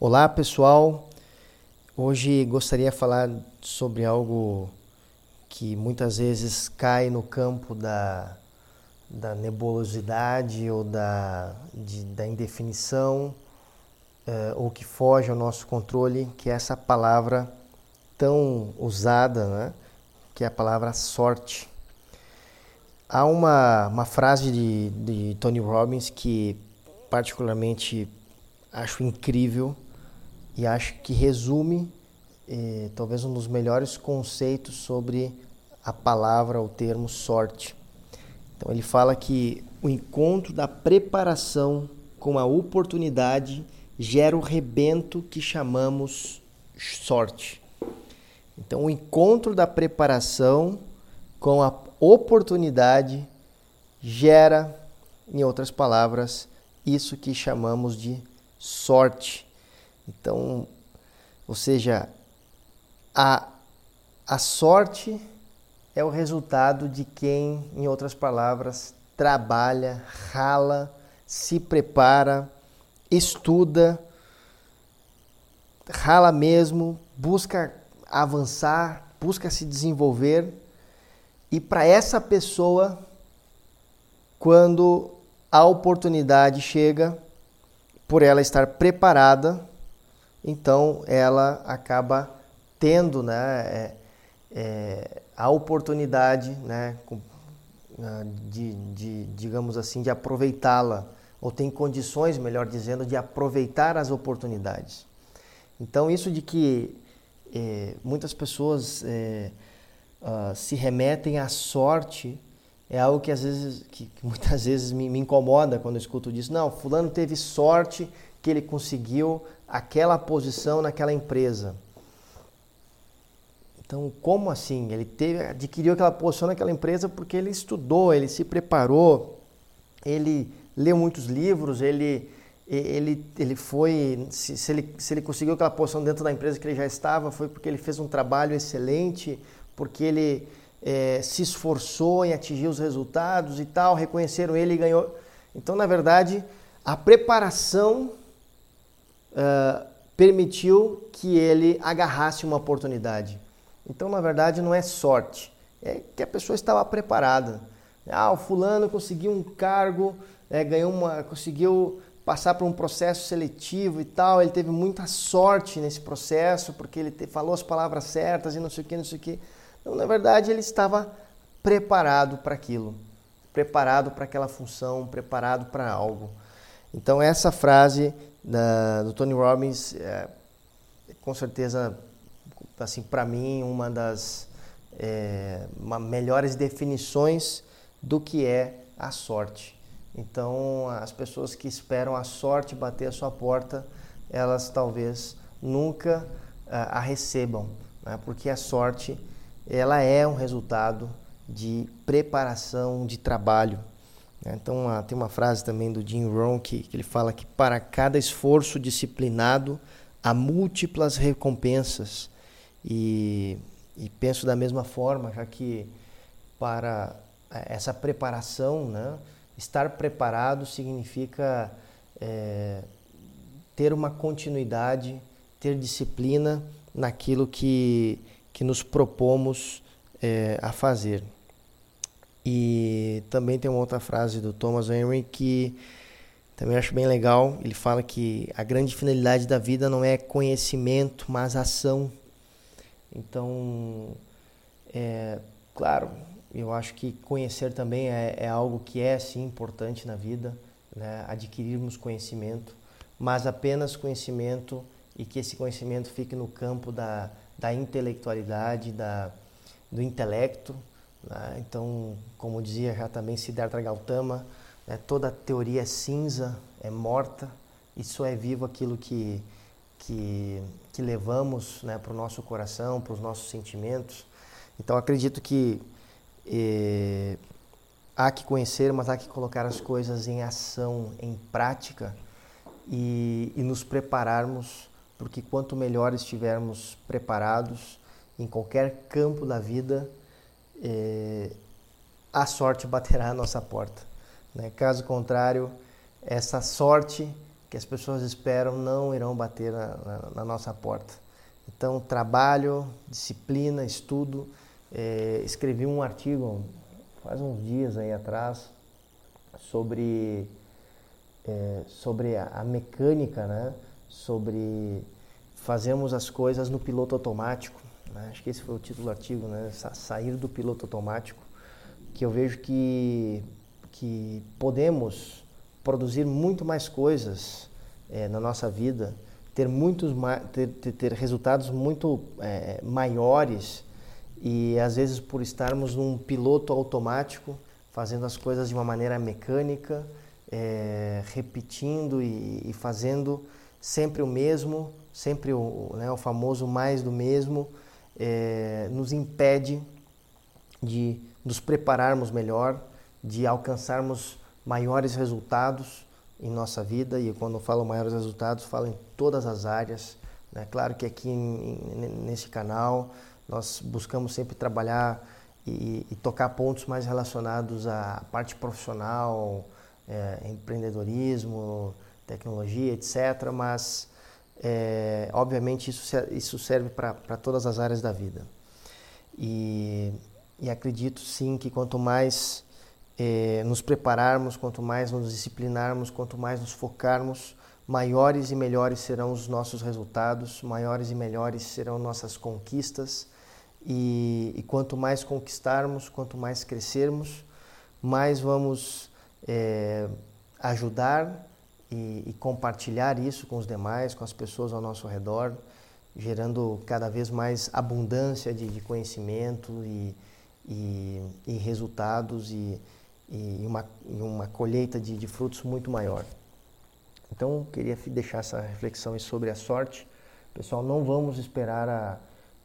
Olá pessoal, hoje gostaria de falar sobre algo que muitas vezes cai no campo da, da nebulosidade ou da, de, da indefinição, uh, ou que foge ao nosso controle, que é essa palavra tão usada, né? que é a palavra sorte. Há uma, uma frase de, de Tony Robbins que particularmente acho incrível e acho que resume eh, talvez um dos melhores conceitos sobre a palavra, o termo sorte. Então ele fala que o encontro da preparação com a oportunidade gera o rebento que chamamos sorte. Então o encontro da preparação com a oportunidade gera, em outras palavras, isso que chamamos de sorte. Então, ou seja, a, a sorte é o resultado de quem, em outras palavras, trabalha, rala, se prepara, estuda, rala mesmo, busca avançar, busca se desenvolver. E para essa pessoa, quando a oportunidade chega, por ela estar preparada, então ela acaba tendo né, é, é, a oportunidade né, de, de, digamos assim, de aproveitá-la, ou tem condições, melhor dizendo, de aproveitar as oportunidades. Então, isso de que é, muitas pessoas uh, se remetem à sorte é algo que às vezes, que, que muitas vezes me, me, incomoda quando eu escuto disso. Não, fulano teve sorte que ele conseguiu aquela posição naquela empresa. Então, como assim? Ele teve, adquiriu aquela posição naquela empresa porque ele estudou, ele se preparou, ele leu muitos livros, ele, ele, ele foi, se, se, ele, se ele conseguiu aquela posição dentro da empresa que ele já estava, foi porque ele fez um trabalho excelente, porque ele é, se esforçou em atingir os resultados e tal, reconheceram ele e ganhou. Então, na verdade, a preparação permitiu que ele agarrasse uma oportunidade. Então, na verdade, não é sorte, é que a pessoa estava preparada. Ah, o fulano conseguiu um cargo, é, ganhou uma, conseguiu passar por um processo seletivo e tal. Ele teve muita sorte nesse processo porque ele te, falou as palavras certas e não sei o que, não sei o que. Então, na verdade, ele estava preparado para aquilo, preparado para aquela função, preparado para algo. Então, essa frase do Tony Robbins é, com certeza assim para mim uma das é, uma melhores definições do que é a sorte. Então as pessoas que esperam a sorte bater a sua porta, elas talvez nunca a, a recebam, né? porque a sorte ela é um resultado de preparação, de trabalho. Né? Então tem uma frase também do Jim Rohn que, que ele fala que para cada esforço disciplinado há múltiplas recompensas e, e penso da mesma forma, já que para é, essa preparação, né, estar preparado significa é, ter uma continuidade, ter disciplina naquilo que, que nos propomos é, a fazer. E também tem uma outra frase do Thomas Henry que também acho bem legal. Ele fala que a grande finalidade da vida não é conhecimento, mas ação. Então, é, claro, eu acho que conhecer também é, é algo que é sim importante na vida, né? adquirirmos conhecimento, mas apenas conhecimento e que esse conhecimento fique no campo da, da intelectualidade, da, do intelecto. Né? Então, como dizia já também Siddhartha Gautama, né? toda teoria é cinza, é morta, e só é vivo aquilo que que, que levamos né, para o nosso coração, para os nossos sentimentos. Então acredito que eh, há que conhecer, mas há que colocar as coisas em ação, em prática e, e nos prepararmos, porque quanto melhor estivermos preparados em qualquer campo da vida, eh, a sorte baterá à nossa porta. Né? Caso contrário, essa sorte que as pessoas esperam não irão bater na, na, na nossa porta. Então, trabalho, disciplina, estudo. É, escrevi um artigo faz uns dias aí atrás sobre, é, sobre a, a mecânica, né? sobre fazermos as coisas no piloto automático. Né? Acho que esse foi o título do artigo, né? sair do piloto automático, que eu vejo que, que podemos produzir muito mais coisas é, na nossa vida, ter, muitos, ter, ter, resultados muito é, maiores e às vezes por estarmos num piloto automático, fazendo as coisas de uma maneira mecânica, é, repetindo e, e, fazendo sempre o mesmo, sempre o, né, o famoso mais do mesmo, é, nos impede de nos prepararmos melhor, de alcançarmos maiores resultados em nossa vida. E quando eu falo maiores resultados, falo em todas as áreas. Né? Claro que aqui em, nesse canal nós buscamos sempre trabalhar e, e, tocar pontos mais relacionados à parte profissional, é, empreendedorismo, tecnologia, etc. Mas, é, obviamente, isso, isso serve para todas as áreas da vida. E, e acredito sim que quanto mais é, nos prepararmos, quanto mais nos disciplinarmos, quanto mais nos focarmos, maiores e melhores serão os nossos resultados, maiores e melhores serão nossas conquistas. E, e quanto mais conquistarmos, quanto mais crescermos, mais vamos é, ajudar e, e, compartilhar isso com os demais, com as pessoas ao nosso redor, gerando cada vez mais abundância de, de conhecimento e, e, e resultados e, e uma, e uma colheita de, de frutos muito maior. Então, queria deixar essa reflexão sobre a sorte. Pessoal, não vamos esperar a,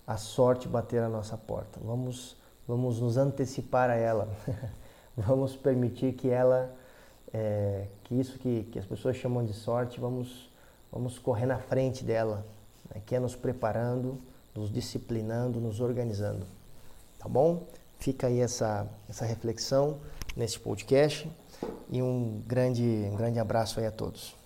a sorte bater a nossa porta. Vamos, vamos nos antecipar a ela. vamos permitir que ela, é, que isso que, que as pessoas chamam de sorte, vamos, vamos correr na frente dela, né? que é nos preparando, nos disciplinando, nos organizando. Tá bom? Fica aí essa, essa reflexão neste podcast e um grande, um grande abraço aí a todos.